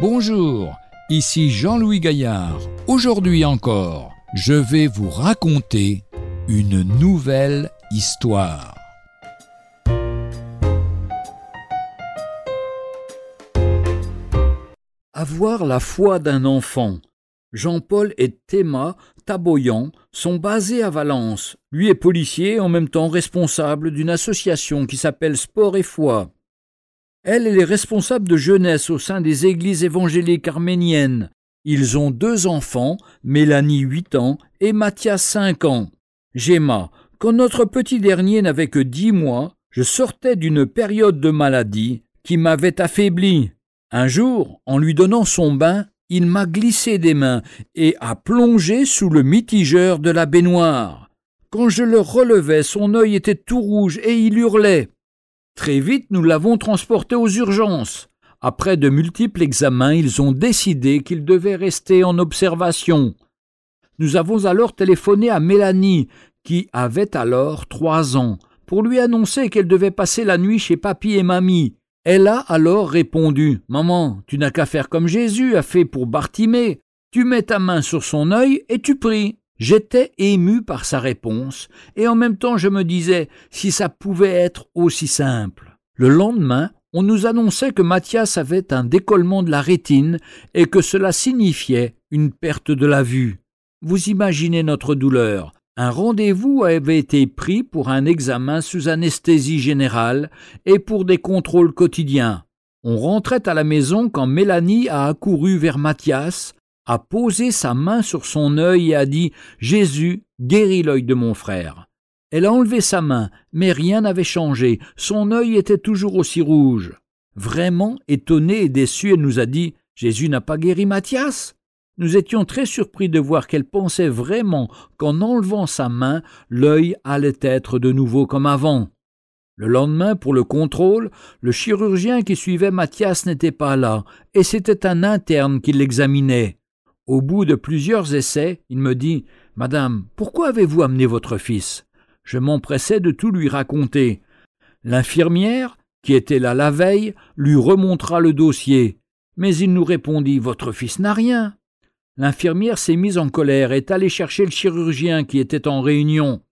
Bonjour, ici Jean-Louis Gaillard. Aujourd'hui encore, je vais vous raconter une nouvelle histoire. Avoir la foi d'un enfant. Jean-Paul et Théma Taboyan sont basés à Valence. Lui est policier en même temps responsable d'une association qui s'appelle Sport et Foi. Elle, est responsable de jeunesse au sein des églises évangéliques arméniennes. Ils ont deux enfants, Mélanie 8 ans et Mathias 5 ans. Gemma, quand notre petit dernier n'avait que dix mois, je sortais d'une période de maladie qui m'avait affaibli. Un jour, en lui donnant son bain, il m'a glissé des mains et a plongé sous le mitigeur de la baignoire. Quand je le relevais, son œil était tout rouge et il hurlait. Très vite, nous l'avons transporté aux urgences. Après de multiples examens, ils ont décidé qu'il devait rester en observation. Nous avons alors téléphoné à Mélanie, qui avait alors trois ans, pour lui annoncer qu'elle devait passer la nuit chez papy et mamie. Elle a alors répondu Maman, tu n'as qu'à faire comme Jésus a fait pour Bartimée. Tu mets ta main sur son œil et tu pries. J'étais ému par sa réponse, et en même temps je me disais si ça pouvait être aussi simple. Le lendemain, on nous annonçait que Mathias avait un décollement de la rétine et que cela signifiait une perte de la vue. Vous imaginez notre douleur. Un rendez-vous avait été pris pour un examen sous anesthésie générale et pour des contrôles quotidiens. On rentrait à la maison quand Mélanie a accouru vers Mathias a posé sa main sur son œil et a dit Jésus, guéris l'œil de mon frère. Elle a enlevé sa main, mais rien n'avait changé, son œil était toujours aussi rouge. Vraiment étonnée et déçue, elle nous a dit Jésus n'a pas guéri Mathias? Nous étions très surpris de voir qu'elle pensait vraiment qu'en enlevant sa main, l'œil allait être de nouveau comme avant. Le lendemain, pour le contrôle, le chirurgien qui suivait Mathias n'était pas là, et c'était un interne qui l'examinait. Au bout de plusieurs essais, il me dit Madame, pourquoi avez-vous amené votre fils? Je m'empressai de tout lui raconter. L'infirmière, qui était là la veille, lui remontra le dossier. Mais il nous répondit Votre fils n'a rien. L'infirmière s'est mise en colère et est allée chercher le chirurgien qui était en réunion.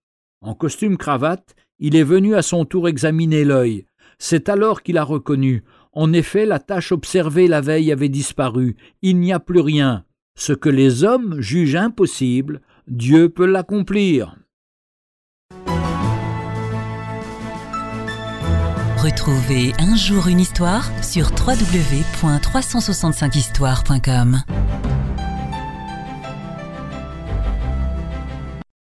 En costume cravate, il est venu à son tour examiner l'œil. C'est alors qu'il a reconnu. En effet, la tâche observée la veille avait disparu. Il n'y a plus rien. Ce que les hommes jugent impossible, Dieu peut l'accomplir. Retrouvez un jour une histoire sur www.365histoire.com.